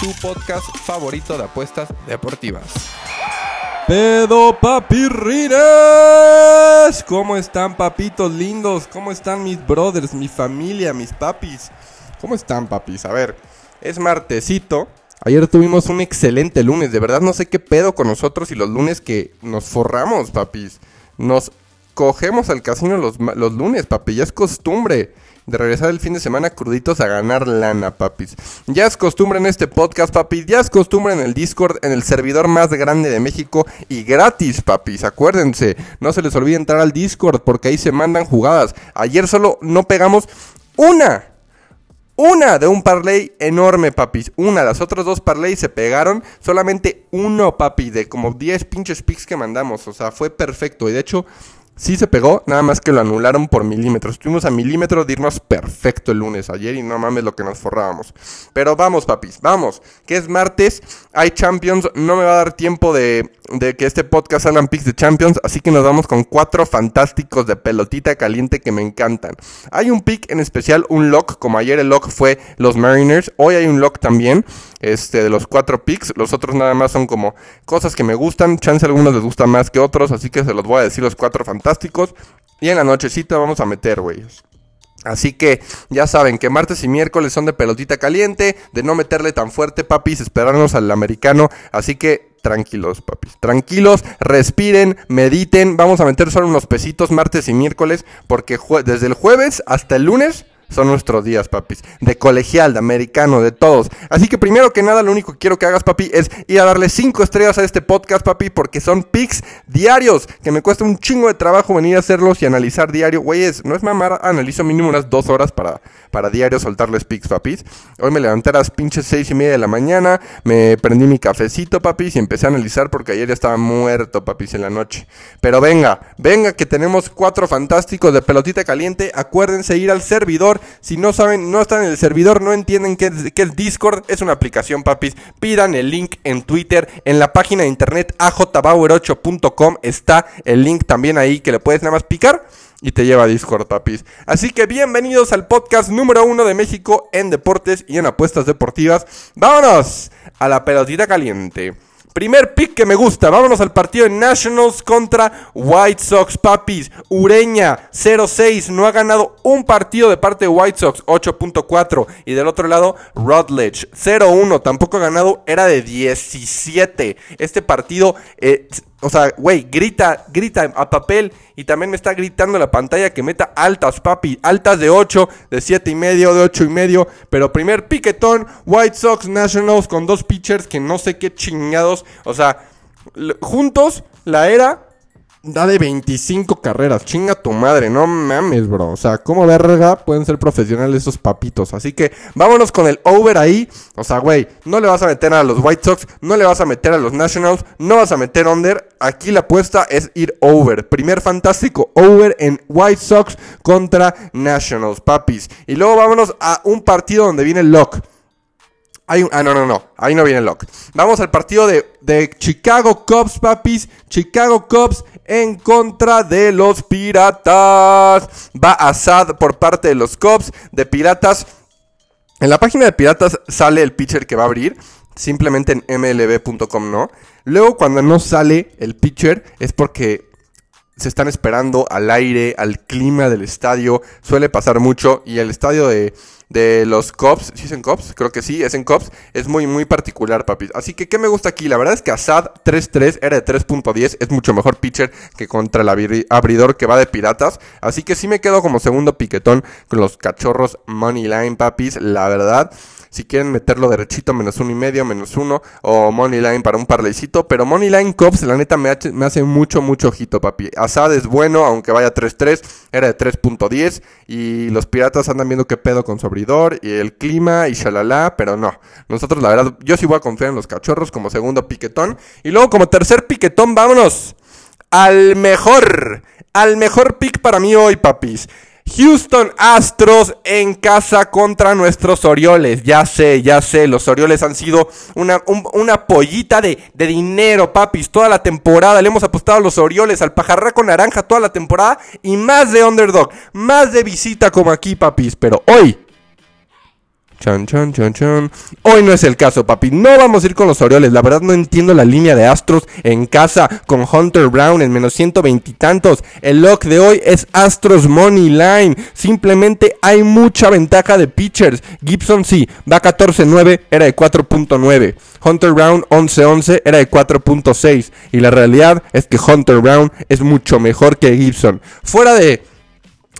tu podcast favorito de apuestas deportivas. Pedo papirrines. ¿Cómo están papitos lindos? ¿Cómo están mis brothers, mi familia, mis papis? ¿Cómo están papis? A ver, es martesito. Ayer tuvimos un excelente lunes. De verdad no sé qué pedo con nosotros y los lunes que nos forramos, papis. Nos cogemos al casino los, lunes, papi. Ya es costumbre de regresar el fin de semana cruditos a ganar lana, papis. Ya es costumbre en este podcast, papis. Ya es costumbre en el Discord, en el servidor más grande de México y gratis, papis. Acuérdense, no se les olvide entrar al Discord porque ahí se mandan jugadas. Ayer solo no pegamos una. Una de un parlay enorme, papis. Una. Las otras dos parlays se pegaron. Solamente uno, papi. De como 10 pinches picks que mandamos. O sea, fue perfecto. Y de hecho, sí se pegó. Nada más que lo anularon por milímetros. Estuvimos a milímetros de irnos perfecto el lunes ayer. Y no mames lo que nos forrábamos. Pero vamos, papis. Vamos. Que es martes. Hay Champions. No me va a dar tiempo de, de que este podcast salgan picks de Champions. Así que nos vamos con cuatro fantásticos de pelotita caliente que me encantan. Hay un pick en especial, un lock. Como ayer el lock fue los Mariners. Hoy hay un lock también. Este, de los cuatro picks. Los otros nada más son como cosas que me gustan. Chance algunos les gusta más que otros. Así que se los voy a decir los cuatro fantásticos. Y en la nochecita vamos a meter, güey. Así que ya saben que martes y miércoles son de pelotita caliente, de no meterle tan fuerte, papis, esperarnos al americano. Así que tranquilos, papis. Tranquilos, respiren, mediten. Vamos a meter solo unos pesitos martes y miércoles, porque desde el jueves hasta el lunes son nuestros días, papis. De colegial, de americano, de todos. Así que primero que nada, lo único que quiero que hagas, papi, es ir a darle cinco estrellas a este podcast, papi, porque son pics diarios. Que me cuesta un chingo de trabajo venir a hacerlos y analizar diario. Güeyes, no es mamar, analizo mínimo unas dos horas para, para diario soltarles pics, papis. Hoy me levanté a las pinches seis y media de la mañana, me prendí mi cafecito, papis, y empecé a analizar porque ayer ya estaba muerto, papis, en la noche. Pero venga, venga, que tenemos cuatro fantásticos de pelotita caliente. Acuérdense ir al servidor. Si no saben, no están en el servidor, no entienden qué es, Discord, es una aplicación, papis. Pidan el link en Twitter, en la página de internet ajbauer8.com está el link también ahí que le puedes nada más picar y te lleva a Discord, papis. Así que bienvenidos al podcast número uno de México en deportes y en apuestas deportivas. Vámonos a la pelotita caliente. Primer pick que me gusta. Vámonos al partido de Nationals contra White Sox, papis. Ureña 0-6. No ha ganado un partido de parte de White Sox 8.4. Y del otro lado, Rutledge 0-1. Tampoco ha ganado. Era de 17. Este partido, eh, o sea, güey, grita, grita a papel. Y también me está gritando la pantalla que meta altas, papi. Altas de 8, de 7 y medio, de 8 y medio. Pero primer piquetón, White Sox Nationals con dos pitchers que no sé qué chingados. O sea, juntos la era da de 25 carreras. Chinga tu madre, no mames, bro. O sea, como verga pueden ser profesionales esos papitos. Así que vámonos con el over ahí. O sea, güey, no le vas a meter a los White Sox, no le vas a meter a los Nationals, no vas a meter under. Aquí la apuesta es ir over. Primer fantástico over en White Sox contra Nationals, papis. Y luego vámonos a un partido donde viene lock. Hay un- ah, no, no, no. Ahí no viene Lock. Vamos al partido de, de Chicago Cubs, papis. Chicago Cubs en contra de los Piratas. Va Assad por parte de los Cubs. De Piratas. En la página de Piratas sale el pitcher que va a abrir. Simplemente en mlb.com no. Luego cuando no sale el pitcher es porque se están esperando al aire, al clima del estadio. Suele pasar mucho. Y el estadio de, de los Cubs, ¿sí es en Cubs? Creo que sí, es en Cubs. Es muy, muy particular, papi. Así que, ¿qué me gusta aquí? La verdad es que Assad 3-3 era de 3.10. Es mucho mejor pitcher que contra el abri- abridor que va de Piratas. Así que sí me quedo como segundo piquetón con los cachorros Money Line, papis. La verdad. Si quieren meterlo derechito, menos uno y medio, menos uno, o money line para un parlaycito. Pero money line Cops, la neta, me, hace mucho, mucho ojito, papi. Asad es bueno, aunque vaya 3-3, era de 3.10. Y los piratas andan viendo qué pedo con su abridor y el clima y shalala, pero no. Nosotros, la verdad, yo sí voy a confiar en los cachorros como segundo piquetón. Y luego, como tercer piquetón, vámonos al mejor, al mejor pick para mí hoy, papis. Houston Astros en casa contra nuestros Orioles. Ya sé, ya sé, los Orioles han sido una, una pollita de, de, dinero, papis, toda la temporada. Le hemos apostado a los Orioles, al pajarraco naranja toda la temporada y más de underdog, más de visita como aquí, papis. Pero hoy Chan, chan, chan, chan. Hoy no es el caso, papi. No vamos a ir con los Orioles. La verdad no entiendo la línea de Astros en casa con Hunter Brown en menos 120 y tantos. El lock de hoy es Astros Money Line. Simplemente hay mucha ventaja de pitchers. Gibson sí, va 14-9, era de 4.9. Hunter Brown 11-11, era de 4.6. Y la realidad es que Hunter Brown es mucho mejor que Gibson. Fuera de,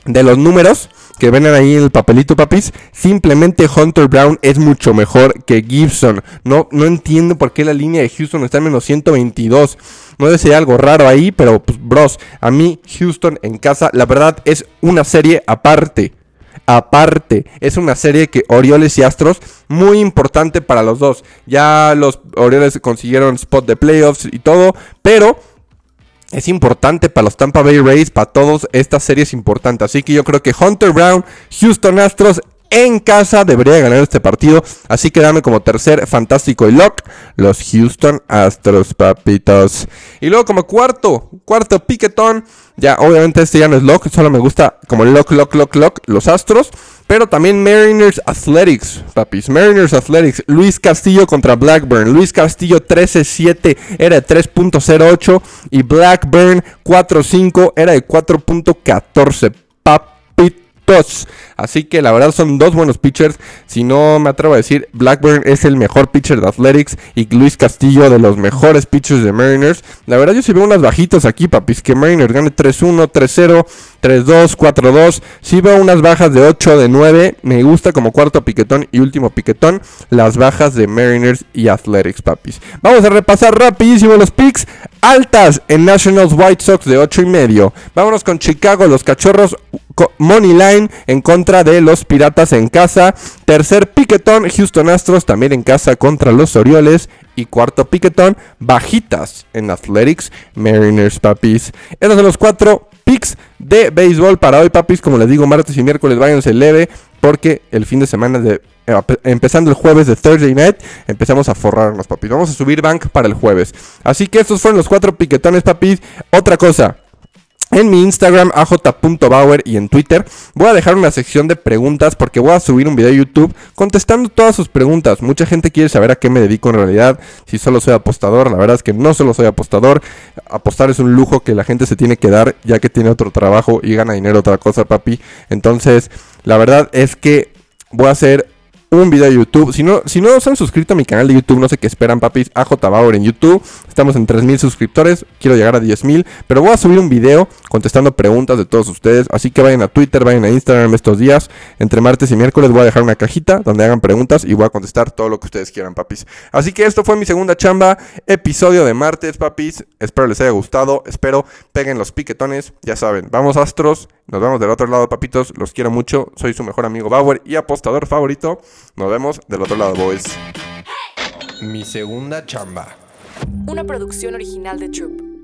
de los números que ven ahí en el papelito, papis, simplemente Hunter Brown es mucho mejor que Gibson. No, no entiendo por qué la línea de Houston está en menos 122. No debe ser algo raro ahí, pero pues, bros, a mí Houston en casa, la verdad es una serie aparte. Aparte, es una serie que Orioles y Astros, muy importante para los dos. Ya los Orioles consiguieron spot de playoffs y todo, pero es importante para los Tampa Bay Rays, para todos, esta serie es importante. Así que yo creo que Hunter Brown, Houston Astros en casa debería ganar este partido. Así que dame como tercer fantástico y lock los Houston Astros, papitos. Y luego como cuarto, cuarto piquetón. Ya, obviamente este ya no es lock, solo me gusta como lock, lock, lock, lock, los Astros. Pero también Mariners Athletics, papis. Mariners Athletics. Luis Castillo contra Blackburn. Luis Castillo 13-7 era de 3.08. Y Blackburn 4-5 era de 4.14. Papitos. Así que la verdad son dos buenos pitchers. Si no me atrevo a decir, Blackburn es el mejor pitcher de Athletics y Luis Castillo de los mejores pitchers de Mariners. La verdad yo sí veo unas bajitas aquí, papis. Que Mariners gane 3-1, 3-0, 3-2, 4-2. Sí veo unas bajas de 8, de 9. Me gusta como cuarto piquetón y último piquetón las bajas de Mariners y Athletics, papis. Vamos a repasar rapidísimo los picks. Altas en Nationals White Sox de 8 y medio. Vámonos con Chicago, los cachorros Money Line en contra de los Piratas en casa. Tercer piquetón, Houston Astros también en casa contra los Orioles. Y cuarto piquetón, bajitas en Athletics, Mariners, papis. Esos son los cuatro de béisbol para hoy, papis. Como les digo, martes y miércoles váyanse leve porque el fin de semana de eh, empezando el jueves de Thursday Night, empezamos a forrarnos, papis. Vamos a subir bank para el jueves. Así que estos fueron los cuatro piquetones, papis. Otra cosa, en mi Instagram, aj.bauer y en Twitter voy a dejar una sección de preguntas porque voy a subir un video a YouTube contestando todas sus preguntas. Mucha gente quiere saber a qué me dedico en realidad, si solo soy apostador. La verdad es que no solo soy apostador. Apostar es un lujo que la gente se tiene que dar ya que tiene otro trabajo y gana dinero otra cosa, papi. Entonces, la verdad es que voy a hacer un video de YouTube. Si no, si no se han suscrito a mi canal de YouTube, no sé qué esperan, papis. AJ Bauer en YouTube. Estamos en 3000 suscriptores. Quiero llegar a 10000. Pero voy a subir un video contestando preguntas de todos ustedes. Así que vayan a Twitter, vayan a Instagram estos días. Entre martes y miércoles voy a dejar una cajita donde hagan preguntas y voy a contestar todo lo que ustedes quieran, papis. Así que esto fue mi segunda chamba. Episodio de martes, papis. Espero les haya gustado. Espero peguen los piquetones. Ya saben, vamos astros. Nos vemos del otro lado, papitos. Los quiero mucho. Soy su mejor amigo Bauer y apostador favorito. Nos vemos del otro lado, boys. Mi segunda chamba. Una producción original de Troop.